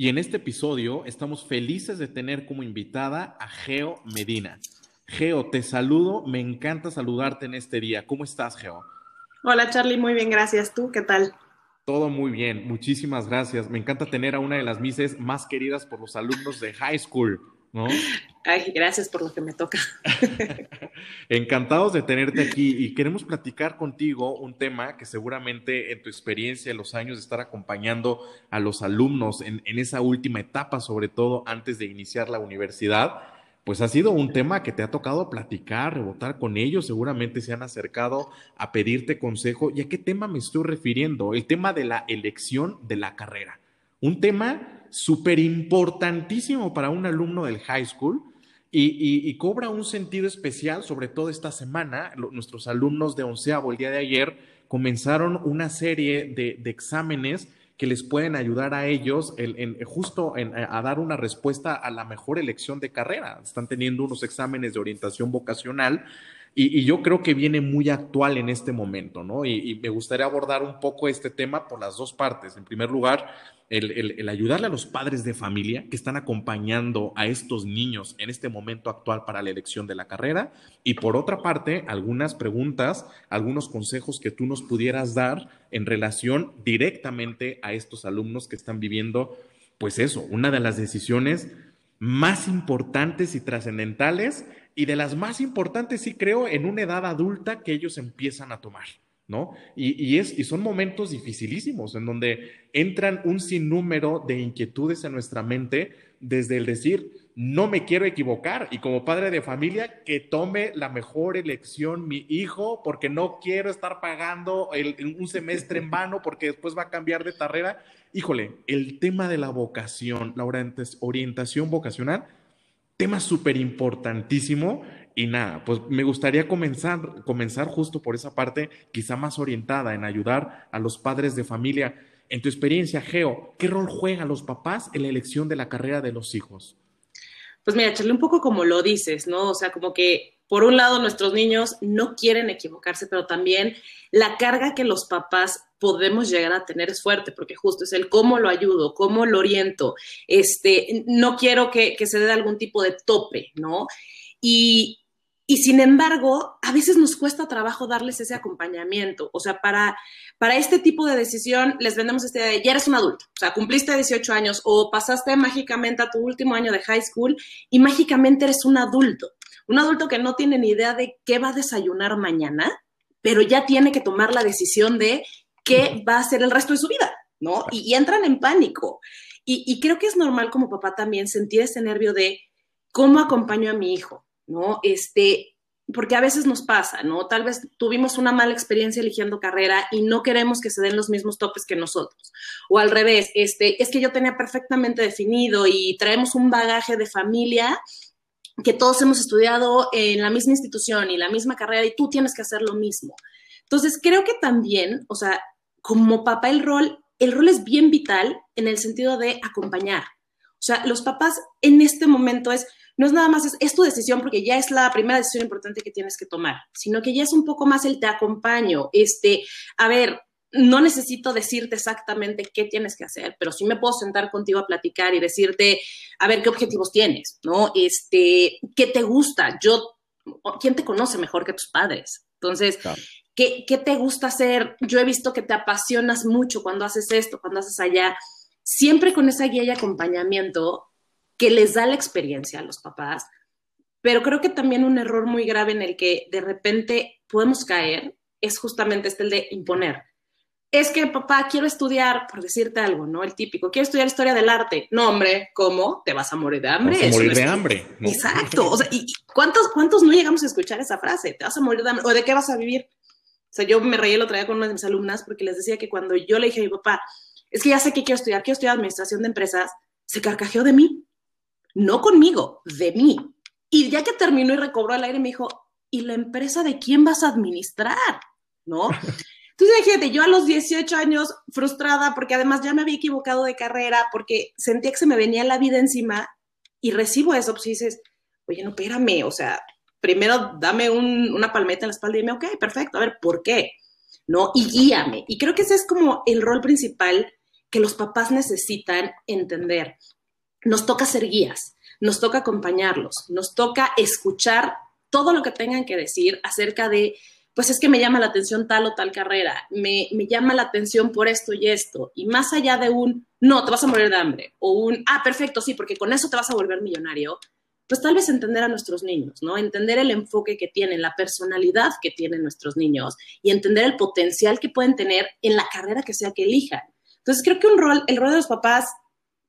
y en este episodio estamos felices de tener como invitada a Geo Medina. Geo, te saludo, me encanta saludarte en este día. ¿Cómo estás, Geo? Hola, Charlie, muy bien, gracias. ¿Tú qué tal? Todo muy bien, muchísimas gracias. Me encanta tener a una de las mises más queridas por los alumnos de high school, ¿no? Ay, gracias por lo que me toca. Encantados de tenerte aquí y queremos platicar contigo un tema que seguramente en tu experiencia, en los años de estar acompañando a los alumnos en, en esa última etapa, sobre todo antes de iniciar la universidad, pues ha sido un tema que te ha tocado platicar, rebotar con ellos, seguramente se han acercado a pedirte consejo. ¿Y a qué tema me estoy refiriendo? El tema de la elección de la carrera. Un tema súper importantísimo para un alumno del high school y, cobra un sentido especial, sobre todo esta semana. nuestros alumnos de onceavo el día de ayer comenzaron una serie de, exámenes que les pueden ayudar a ellos en, justo a dar una respuesta a la mejor elección de carrera. Están teniendo unos exámenes de orientación vocacional y, yo creo que viene muy actual en este momento, ¿no? Y, me gustaría abordar un poco este tema por las dos partes. En primer lugar, el, ayudarle a los padres de familia que están acompañando a estos niños en este momento actual para la elección de la carrera. Y por otra parte, algunas preguntas, algunos consejos que tú nos pudieras dar en relación directamente a estos alumnos que están viviendo, pues eso, una de las decisiones más importantes y trascendentales y de las más importantes, sí creo, en una edad adulta que ellos empiezan a tomar. ¿no? Y, es, y son momentos dificilísimos en donde entran un sinnúmero de inquietudes en nuestra mente desde el decir, no me quiero equivocar y como padre de familia, que tome la mejor elección mi hijo porque no quiero estar pagando un semestre en vano porque después va a cambiar de carrera. Híjole, el tema de la vocación, la orientación vocacional, tema súper importantísimo y nada, pues me gustaría comenzar, comenzar justo por esa parte, quizá más orientada en ayudar a los padres de familia. En tu experiencia, Geo, ¿qué rol juegan los papás en la elección de la carrera de los hijos? Pues mira, echarle un poco como lo dices, ¿no? O sea, como que por un lado nuestros niños no quieren equivocarse, pero también la carga que los papás podemos llegar a tener es fuerte, porque justo es el cómo lo ayudo, cómo lo oriento, este, no quiero que, se dé algún tipo de tope, ¿no? Y, y sin embargo, a veces nos cuesta trabajo darles ese acompañamiento. O sea, para, para este tipo de decisión les vendemos este de, ya eres un adulto, o sea, cumpliste 18 años o pasaste mágicamente a tu último año de high school y mágicamente eres un adulto. Un adulto que no tiene ni idea de qué va a desayunar mañana, pero ya tiene que tomar la decisión de qué va a hacer el resto de su vida, ¿no? Y, entran en pánico. Y, y creo que es normal como papá también sentir ese nervio de cómo acompaño a mi hijo, ¿no? Este, porque a veces nos pasa, ¿no? Tal vez tuvimos una mala experiencia eligiendo carrera y no queremos que se den los mismos topes que nosotros. O al revés, este, es que yo tenía perfectamente definido y traemos un bagaje de familia que todos hemos estudiado en la misma institución y la misma carrera y tú tienes que hacer lo mismo. Entonces, creo que también, o sea, como papá el rol, el rol es bien vital en el sentido de acompañar. O sea, los papás en este momento es, no es nada más, es, tu decisión porque ya es la primera decisión importante que tienes que tomar, sino que ya es un poco más el te acompaño, este, a ver, no necesito decirte exactamente qué tienes que hacer, pero sí me puedo sentar contigo a platicar y decirte, a ver, qué objetivos tienes, ¿no? Este, qué te gusta, yo, ¿quién te conoce mejor que tus padres? Entonces, ¿qué, ¿qué te gusta hacer? Yo he visto que te apasionas mucho cuando haces esto, cuando haces allá. Siempre con esa guía y acompañamiento que les da la experiencia a los papás, pero creo que también un error muy grave en el que de repente podemos caer es justamente este el de imponer. Es que, papá, quiero estudiar, por decirte algo, ¿no? El típico, quiero estudiar historia del arte. No, hombre, ¿cómo? Te vas a morir de hambre. Vas a morir de hambre. Exacto. O sea, ¿y cuántos, cuántos no llegamos a escuchar esa frase? Te vas a morir de hambre. ¿O de qué vas a vivir? O sea, yo me reí el otro día con una de mis alumnas porque les decía que cuando yo le dije a mi papá, es que ya sé que quiero estudiar, quiero estudiar administración de empresas, se carcajeó de mí no conmigo, de mí. Y ya que terminó y recobró el aire, me dijo, ¿y la empresa de quién vas a administrar? ¿No? Entonces, fíjate, yo a los 18 años frustrada porque además ya me había equivocado de carrera, porque sentía que se me venía la vida encima y recibo eso, pues dices, oye, no, espérame, o sea, primero dame una palmeta en la espalda y dime, ok, perfecto, a ver, ¿por qué? ¿No? Y guíame. Y creo que ese es como el rol principal que los papás necesitan entender. Nos toca ser guías, nos toca acompañarlos, nos toca escuchar todo lo que tengan que decir acerca de pues es que me llama la atención tal o tal carrera, me, llama la atención por esto y esto, y más allá de un, no, te vas a morir de hambre, o un, ah, perfecto, sí, porque con eso te vas a volver millonario, pues tal vez entender a nuestros niños, ¿no? Entender el enfoque que tienen, la personalidad que tienen nuestros niños y entender el potencial que pueden tener en la carrera que sea que elijan. Entonces creo que un rol, el rol de los papás,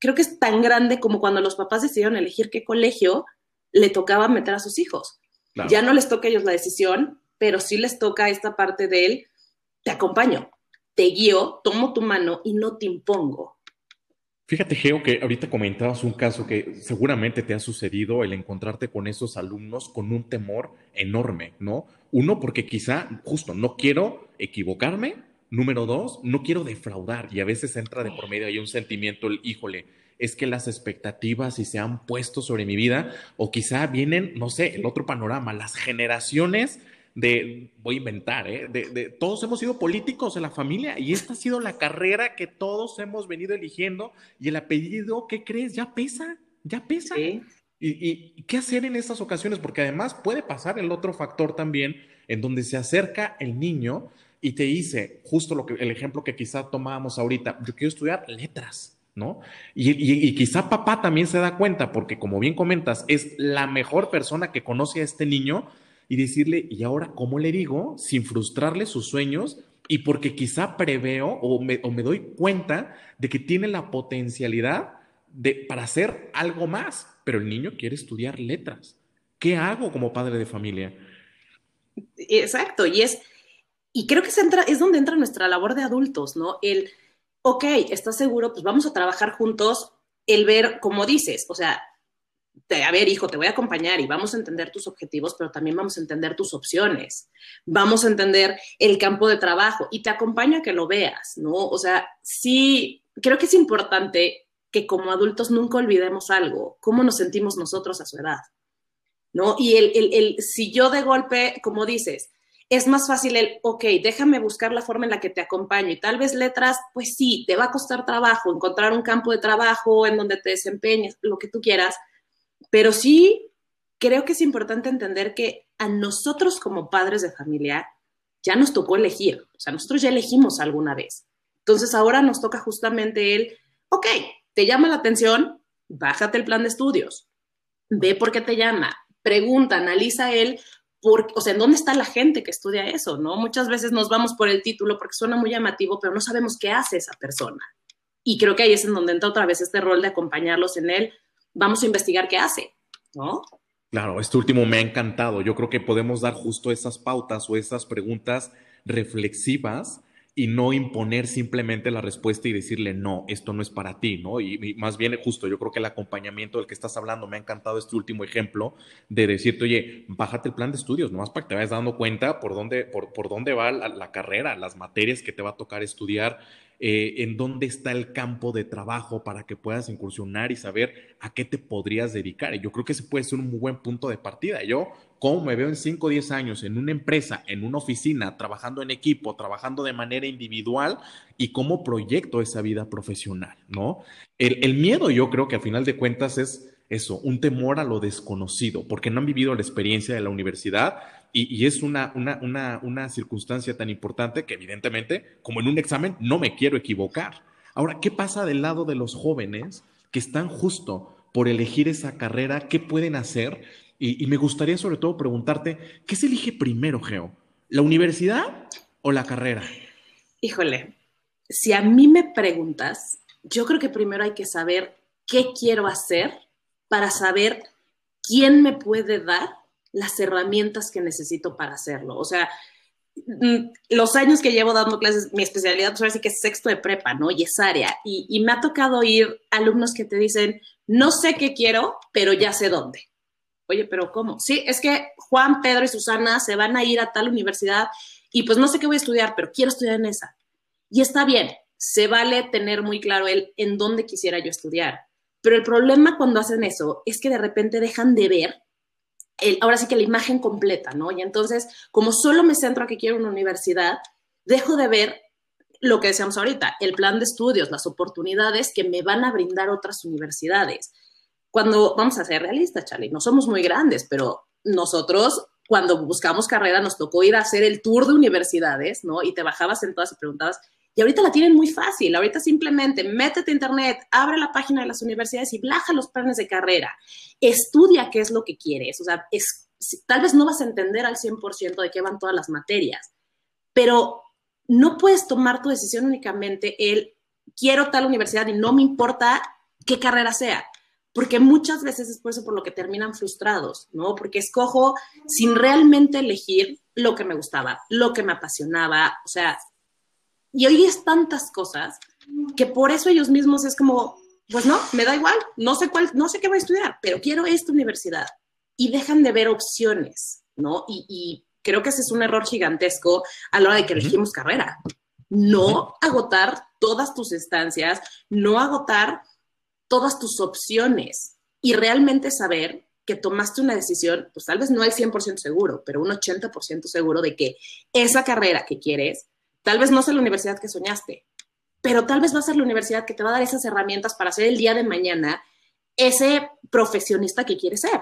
creo que es tan grande como cuando los papás decidieron elegir qué colegio le tocaba meter a sus hijos. Ya no les toca a ellos la decisión, pero sí les toca esta parte de él, te acompaño, te guío, tomo tu mano y no te impongo. Fíjate, Geo, que ahorita comentabas un caso que seguramente te ha sucedido el encontrarte con esos alumnos con un temor enorme, ¿no? Uno, porque quizá justo no quiero equivocarme. Número dos, no quiero defraudar y a veces entra de por medio ahí un sentimiento, el híjole, es que las expectativas y se han puesto sobre mi vida o quizá vienen, no sé, el otro panorama, las generaciones de, voy a inventar, ¿eh? de, todos hemos sido políticos en la familia y esta ha sido la carrera que todos hemos venido eligiendo y el apellido, ¿qué crees? Ya pesa, ya pesa. Y, y, qué hacer en estas ocasiones? Porque además puede pasar el otro factor también en donde se acerca el niño y te dice, justo lo que, el ejemplo que quizá tomábamos ahorita, yo quiero estudiar letras. ¿No? Y, y, quizá papá también se da cuenta, porque como bien comentas, es la mejor persona que conoce a este niño y decirle, ¿y ahora cómo le digo? Sin frustrarle sus sueños y porque quizá preveo o me, doy cuenta de que tiene la potencialidad de, para hacer algo más, pero el niño quiere estudiar letras. ¿Qué hago como padre de familia? Exacto, y es, y creo que entra, es donde entra nuestra labor de adultos, ¿no? El, ok, ¿estás seguro? Pues vamos a trabajar juntos, el ver, como dices, o sea, a ver, hijo, te voy a acompañar y vamos a entender tus objetivos, pero también vamos a entender tus opciones. Vamos a entender el campo de trabajo y te acompaño a que lo veas, ¿no? O sea, sí, creo que es importante que como adultos nunca olvidemos algo, cómo nos sentimos nosotros a su edad, ¿no? Y el, el, el si yo de golpe, como dices, es más fácil el, ok, déjame buscar la forma en la que te acompaño y tal vez letras, pues sí, te va a costar trabajo, encontrar un campo de trabajo en donde te desempeñes, lo que tú quieras, pero sí creo que es importante entender que a nosotros como padres de familia ya nos tocó elegir, o sea, nosotros ya elegimos alguna vez. Entonces ahora nos toca justamente el, ok, te llama la atención, bájate el plan de estudios, ve por qué te llama, pregunta, analiza él, por, o sea, ¿en dónde está la gente que estudia eso? ¿no? Muchas veces nos vamos por el título porque suena muy llamativo, pero no sabemos qué hace esa persona. Y creo que ahí es en donde entra otra vez este rol de acompañarlos en él, vamos a investigar qué hace, ¿no? Claro, este último me ha encantado. Yo creo que podemos dar justo esas pautas o esas preguntas reflexivas y no imponer simplemente la respuesta y decirle, no, esto no es para ti, ¿no? Y, más bien justo, yo creo que el acompañamiento del que estás hablando, me ha encantado este último ejemplo de decirte, oye, bájate el plan de estudios, nomás para que te vayas dando cuenta por dónde, por, por dónde va la, la carrera, las materias que te va a tocar estudiar, eh, en dónde está el campo de trabajo para que puedas incursionar y saber a qué te podrías dedicar. Y yo creo que ese puede ser un muy buen punto de partida. Yo, ¿cómo me veo en 5 o 10 años en una empresa, en una oficina, trabajando en equipo, trabajando de manera individual y cómo proyecto esa vida profesional, ¿no? El, el miedo yo creo que a final de cuentas es eso, un temor a lo desconocido, porque no han vivido la experiencia de la universidad y, es una, una, una, circunstancia tan importante que evidentemente, como en un examen, no me quiero equivocar. Ahora, ¿qué pasa del lado de los jóvenes que están justo por elegir esa carrera? ¿Qué pueden hacer? Y, y me gustaría sobre todo preguntarte, ¿qué se elige primero, Geo? ¿La universidad o la carrera? Híjole, si a mí me preguntas, yo creo que primero hay que saber qué quiero hacer para saber quién me puede dar las herramientas que necesito para hacerlo. O sea, mm, los años que llevo dando clases, mi especialidad, pues ahora sí que es sexto de prepa, ¿no? Y es área. Y, me ha tocado oír alumnos que te dicen, no sé qué quiero, pero ya sé dónde. Oye, pero ¿cómo? Sí, es que Juan, Pedro y Susana se van a ir a tal universidad y pues no sé qué voy a estudiar, pero quiero estudiar en esa. Y está bien, se vale tener muy claro el en dónde quisiera yo estudiar. Pero el problema cuando hacen eso es que de repente dejan de ver, ahora sí que la imagen completa, ¿no? Y entonces, como solo me centro a que quiero una universidad, dejo de ver lo que decíamos ahorita, el plan de estudios, las oportunidades que me van a brindar otras universidades. Cuando, vamos a ser realistas, Charlie, no somos muy grandes, pero nosotros cuando buscamos carrera nos tocó ir a hacer el tour de universidades, ¿no? Y te bajabas en todas y preguntabas, y ahorita la tienen muy fácil, ahorita simplemente métete a internet, abre la página de las universidades y baja los planes de carrera, estudia qué es lo que quieres, o sea, es, tal vez no vas a entender al 100% de qué van todas las materias, pero no puedes tomar tu decisión únicamente el quiero tal universidad y no me importa qué carrera sea, porque muchas veces es por eso por lo que terminan frustrados, ¿no? Porque escojo sin realmente elegir lo que me gustaba, lo que me apasionaba, o sea, y hoy es tantas cosas que por eso ellos mismos es como, pues no, me da igual, no sé cuál, no sé qué voy a estudiar, pero quiero esta universidad. Y dejan de ver opciones, ¿no? Y, creo que ese es un error gigantesco a la hora de que elegimos carrera. No agotar todas tus estancias, no agotar todas tus opciones y realmente saber que tomaste una decisión, pues tal vez no al 100% seguro, pero un 80% seguro de que esa carrera que quieres Tal vez no sea la universidad que soñaste, pero tal vez va a ser la universidad que te va a dar esas herramientas para ser el día de mañana ese profesionista que quieres ser.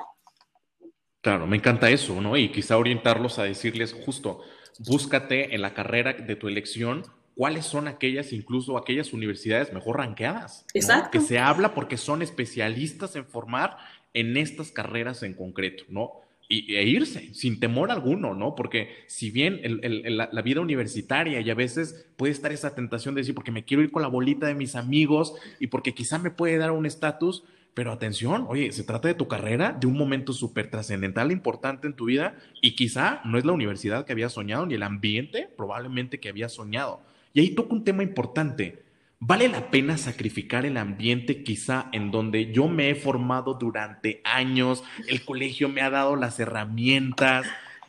Claro, me encanta eso, ¿no? Y quizá orientarlos a decirles justo, búscate en la carrera de tu elección cuáles son aquellas, incluso aquellas universidades mejor ranqueadas. Exacto. Que se habla porque son especialistas en formar en estas carreras en concreto, ¿no? Y, e irse sin temor alguno, ¿no? Porque si bien la, vida universitaria y a veces puede estar esa tentación de decir, porque me quiero ir con la bolita de mis amigos y porque quizá me puede dar un estatus, pero atención, oye, se trata de tu carrera, de un momento súper trascendental, importante en tu vida y quizá no es la universidad que había soñado ni el ambiente probablemente que había soñado. Y ahí toca un tema importante ¿Vale la pena sacrificar el ambiente quizá en donde yo me he formado durante años, el colegio me ha dado las herramientas,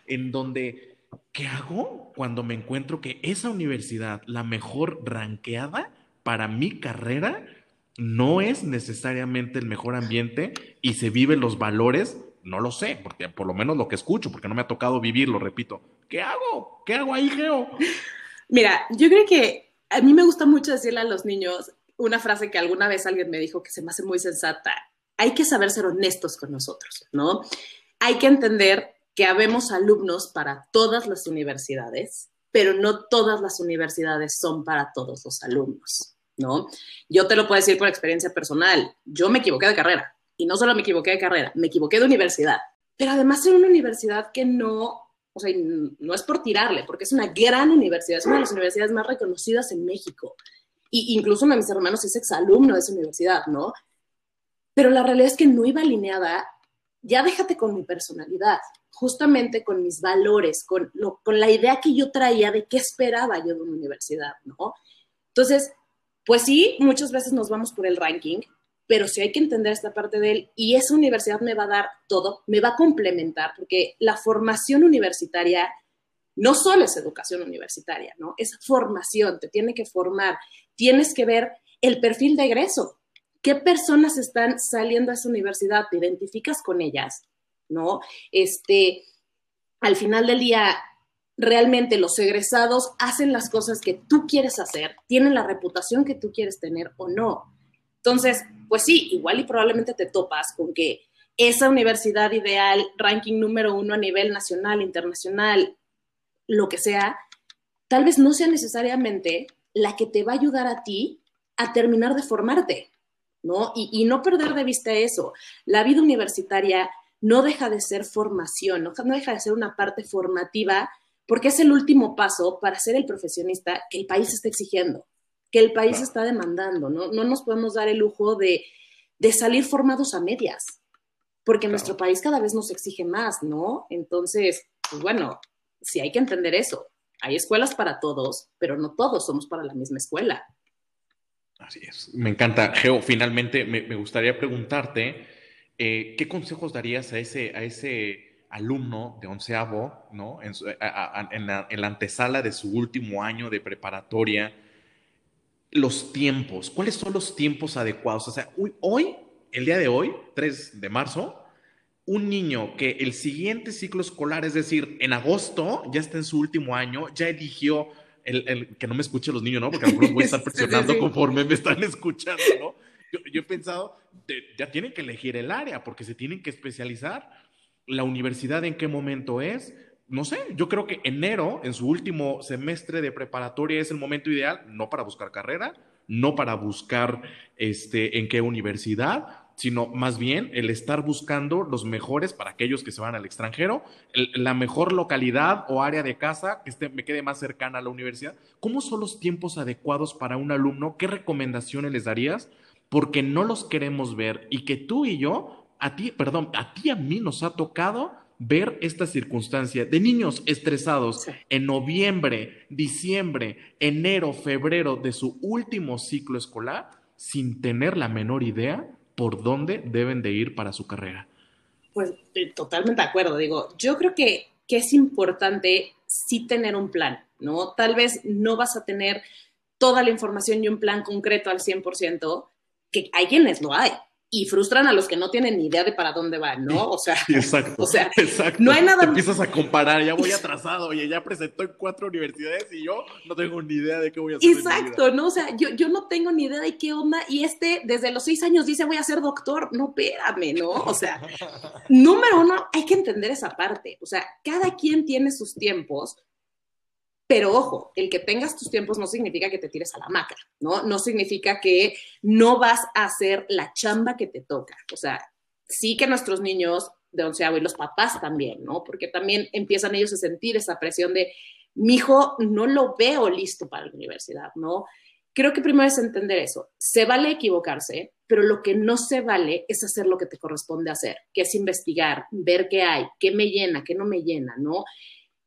en donde, ¿qué hago cuando me encuentro que esa universidad, la mejor ranqueada para mi carrera, no es necesariamente el mejor ambiente y se viven los valores? No lo sé, porque por lo menos lo que escucho, porque no me ha tocado vivirlo, repito. ¿Qué hago? ¿Qué hago ahí, Geo? Mira, yo creo que a mí me gusta mucho decirle a los niños una frase que alguna vez alguien me dijo que se me hace muy sensata. Hay que saber ser honestos con nosotros, ¿no? Hay que entender que habemos alumnos para todas las universidades, pero no todas las universidades son para todos los alumnos, ¿no? Yo te lo puedo decir por experiencia personal. Yo me equivoqué de carrera y no solo me equivoqué de carrera, me equivoqué de universidad. Pero además era una universidad que no o sea, no es por tirarle, porque es una gran universidad, es una de las universidades más reconocidas en México. Y incluso uno de mis hermanos es exalumno de esa universidad, ¿no? Pero la realidad es que no iba alineada, ya déjate con mi personalidad, justamente con mis valores, con, con la idea que yo traía de qué esperaba yo de una universidad, ¿no? Entonces, pues sí, muchas veces nos vamos por el ranking, pero sí hay que entender esta parte de él y esa universidad me va a dar todo, me va a complementar, porque la formación universitaria no solo es educación universitaria, ¿no? Es formación, te tiene que formar, tienes que ver el perfil de egreso, qué personas están saliendo a esa universidad, te identificas con ellas, ¿no? Este, al final del día, realmente los egresados hacen las cosas que tú quieres hacer, tienen la reputación que tú quieres tener o no. Entonces, pues sí, igual y probablemente te topas con que esa universidad ideal, ranking número uno a nivel nacional, internacional, lo que sea, tal vez no sea necesariamente la que te va a ayudar a ti a terminar de formarte, ¿no? Y, no perder de vista eso. La vida universitaria no deja de ser formación, no, deja de ser una parte formativa, porque es el último paso para ser el profesionista que el país está exigiendo que el país está demandando, ¿no? No nos podemos dar el lujo de, salir formados a medias, porque nuestro país cada vez nos exige más, ¿no? Entonces, pues bueno, sí hay que entender eso. hay escuelas para todos, pero no todos somos para la misma escuela. Así es, me encanta. Geo, finalmente me, gustaría preguntarte, eh, ¿qué consejos darías a ese, a ese alumno de onceavo, ¿no? En, la, antesala de su último año de preparatoria? Los tiempos, ¿cuáles son los tiempos adecuados? O sea, hoy, el día de hoy, 3 de marzo, un niño que el siguiente ciclo escolar, es decir, en agosto, ya está en su último año, ya eligió el, que no me escuche los niños, ¿no? Porque a lo mejor voy a estar presionando conforme me están escuchando, ¿no? Yo, he pensado, ya tienen que elegir el área porque se tienen que especializar. La universidad en qué momento es, no sé, yo creo que enero, en su último semestre de preparatoria, es el momento ideal, no para buscar carrera, no para buscar este, en qué universidad, sino más bien el estar buscando los mejores para aquellos que se van al extranjero, la mejor localidad o área de casa que esté, me quede más cercana a la universidad. ¿Cómo son los tiempos adecuados para un alumno? ¿Qué recomendaciones les darías? Porque no los queremos ver y que tú y yo, a ti, perdón, a ti a mí nos ha tocado ver esta circunstancia de niños estresados en noviembre, diciembre, enero, febrero de su último ciclo escolar sin tener la menor idea por dónde deben de ir para su carrera. Pues eh, totalmente de acuerdo. Digo, yo creo que, que es importante sí tener un plan, ¿no? Tal vez no vas a tener toda la información y un plan concreto al 100%, que hay quienes lo hay, y frustran a los que no tienen ni idea de para dónde van, ¿no? O sea, exacto, o sea, exacto. no hay nada. Te empiezas a comparar, ya voy atrasado, oye, ya presentó en cuatro universidades y yo no tengo ni idea de qué voy a hacer. Exacto, ¿no? O sea, yo, yo no tengo ni idea de qué onda y este desde los seis años dice voy a ser doctor, no, espérame, ¿no? O sea, número uno, hay que entender esa parte, o sea, cada quien tiene sus tiempos, pero ojo, el que tengas tus tiempos no significa que te tires a la maca, ¿no? No significa que no vas a hacer la chamba que te toca. O sea, sí que nuestros niños de onceavo y los papás también, ¿no? Porque también empiezan ellos a sentir esa presión de, mi hijo no lo veo listo para la universidad, ¿no? Creo que primero es entender eso. Se vale equivocarse, pero lo que no se vale es hacer lo que te corresponde hacer, que es investigar, ver qué hay, qué me llena, qué no me llena, ¿no?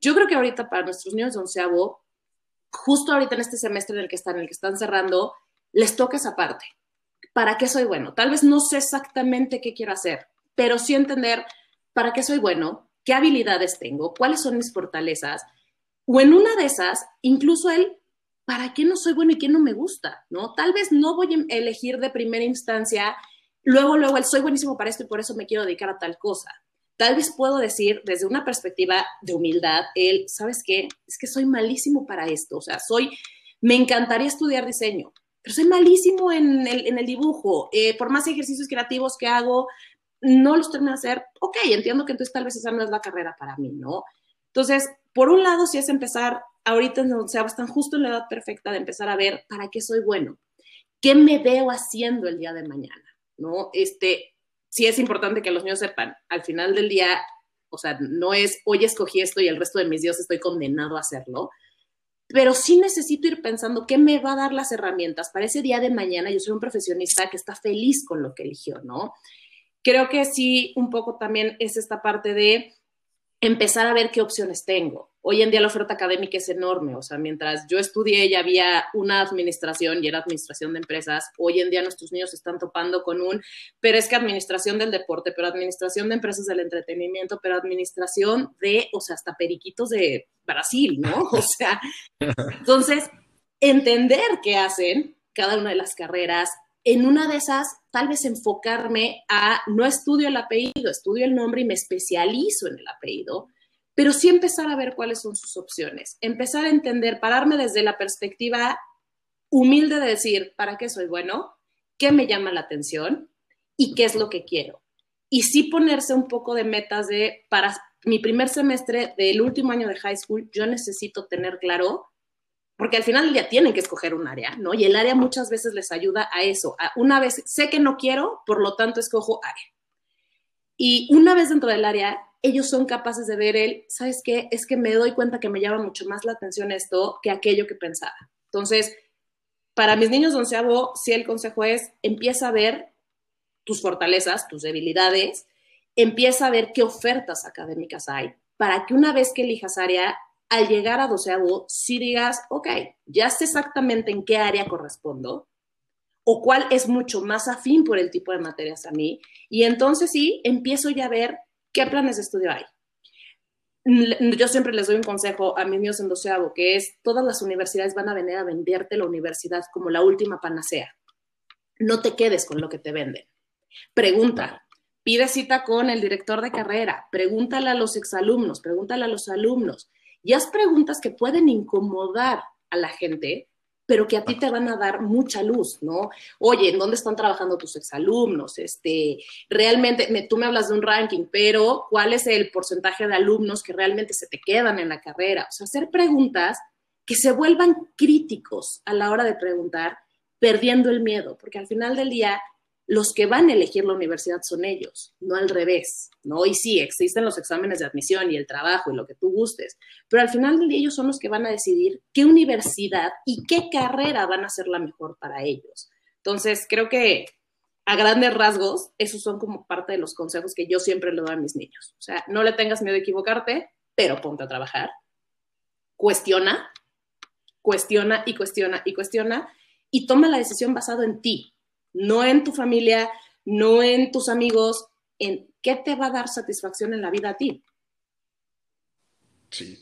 Yo creo que ahorita para nuestros niños de onceavo, justo ahorita en este semestre en el que están, en el que están cerrando, les toca esa parte. ¿Para qué soy bueno? Tal vez no sé exactamente qué quiero hacer, pero sí entender para qué soy bueno, qué habilidades tengo, cuáles son mis fortalezas, o en una de esas, incluso él, ¿para qué no soy bueno y qué no me gusta? ¿No? Tal vez no voy a elegir de primera instancia, luego, luego, él soy buenísimo para esto y por eso me quiero dedicar a tal cosa. Tal vez puedo decir desde una perspectiva de humildad, él, ¿sabes qué? Es que soy malísimo para esto, o sea, soy, me encantaría estudiar diseño, pero soy malísimo en el, en el dibujo, eh, por más ejercicios creativos que hago, no los termino de hacer, ok, entiendo que entonces tal vez esa no es la carrera para mí, ¿no? Entonces, por un lado, si es empezar, ahorita o sea, están justo en la edad perfecta de empezar a ver para qué soy bueno, qué me veo haciendo el día de mañana, ¿no? Este, sí es importante que los niños sepan, al final del día, o sea, no es hoy escogí esto y el resto de mis días estoy condenado a hacerlo, pero sí necesito ir pensando qué me va a dar las herramientas para ese día de mañana. Yo soy un profesionista que está feliz con lo que eligió, ¿no? Creo que sí, un poco también es esta parte de empezar a ver qué opciones tengo. Hoy en día la oferta académica es enorme, o sea, mientras yo estudié ya había una administración y era administración de empresas, hoy en día nuestros niños están topando con un, pero es que administración del deporte, pero administración de empresas del entretenimiento, pero administración de, o sea, hasta periquitos de Brasil, ¿no? O sea, entonces, entender qué hacen cada una de las carreras, en una de esas, tal vez enfocarme a, no estudio el apellido, estudio el nombre y me especializo en el apellido, pero sí empezar a ver cuáles son sus opciones, empezar a entender, pararme desde la perspectiva humilde de decir, ¿para qué soy bueno? ¿Qué me llama la atención? ¿Y qué es lo que quiero? Y sí ponerse un poco de metas de, para mi primer semestre del último año de high school, yo necesito tener claro porque al final día tienen que escoger un área, ¿no? Y el área muchas veces les ayuda a eso. una vez sé que no quiero, por lo tanto escojo área. Y una vez dentro del área, ellos son capaces de ver el, ¿sabes qué? Es que me doy cuenta que me llama mucho más la atención esto que aquello que pensaba. Entonces, para mis niños onceavo, sí el consejo es, empieza a ver tus fortalezas, tus debilidades, empieza a ver qué ofertas académicas hay, para que una vez que elijas área, al llegar a doceavo, si digas, ok, ya sé exactamente en qué área correspondo, o cuál es mucho más afín por el tipo de materias a mí, y entonces sí, empiezo ya a ver qué planes de estudio hay. Yo siempre les doy un consejo a mis niños en doceavo, que es, todas las universidades van a venir a venderte la universidad como la última panacea. No te quedes con lo que te venden. Pregunta, pide cita con el director de carrera, pregúntale a los exalumnos, pregúntale a los alumnos, y haz preguntas que pueden incomodar a la gente, pero que a ti te van a dar mucha luz, ¿no? Oye, ¿en dónde están trabajando tus exalumnos? Este, realmente, tú me hablas de un ranking, pero ¿cuál es el porcentaje de alumnos que realmente se te quedan en la carrera? O sea, hacer preguntas que se vuelvan críticos a la hora de preguntar, perdiendo el miedo, porque al final del día los que van a elegir la universidad son ellos, no al revés, ¿no? Y sí, existen los exámenes de admisión y el trabajo y lo que tú gustes, pero al final del día ellos son los que van a decidir qué universidad y qué carrera van a ser la mejor para ellos. Entonces, creo que a grandes rasgos, esos son como parte de los consejos que yo siempre le doy a mis niños. O sea, no le tengas miedo a equivocarte, pero ponte a trabajar. Cuestiona, cuestiona y cuestiona y cuestiona y toma la decisión basado en ti, no en tu familia, no en tus amigos, en qué te va a dar satisfacción en la vida a ti. Sí.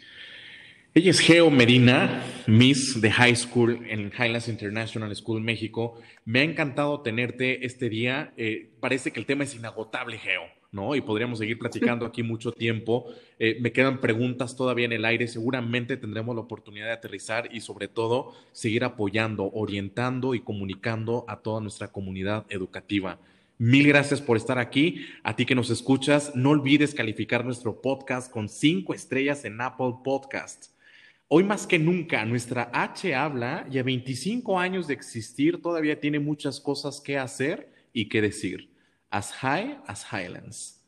Ella es Geo Medina, Miss de High School en Highlands International School México. Me ha encantado tenerte este día. Eh, parece que el tema es inagotable, Geo. ¿No? Y podríamos seguir platicando aquí mucho tiempo. Eh, me quedan preguntas todavía en el aire. Seguramente tendremos la oportunidad de aterrizar y sobre todo seguir apoyando, orientando y comunicando a toda nuestra comunidad educativa. Mil gracias por estar aquí. A ti que nos escuchas, no olvides calificar nuestro podcast con cinco estrellas en Apple Podcasts. Hoy más que nunca, nuestra H habla y a 25 años de existir todavía tiene muchas cosas que hacer y que decir. As high as highlands.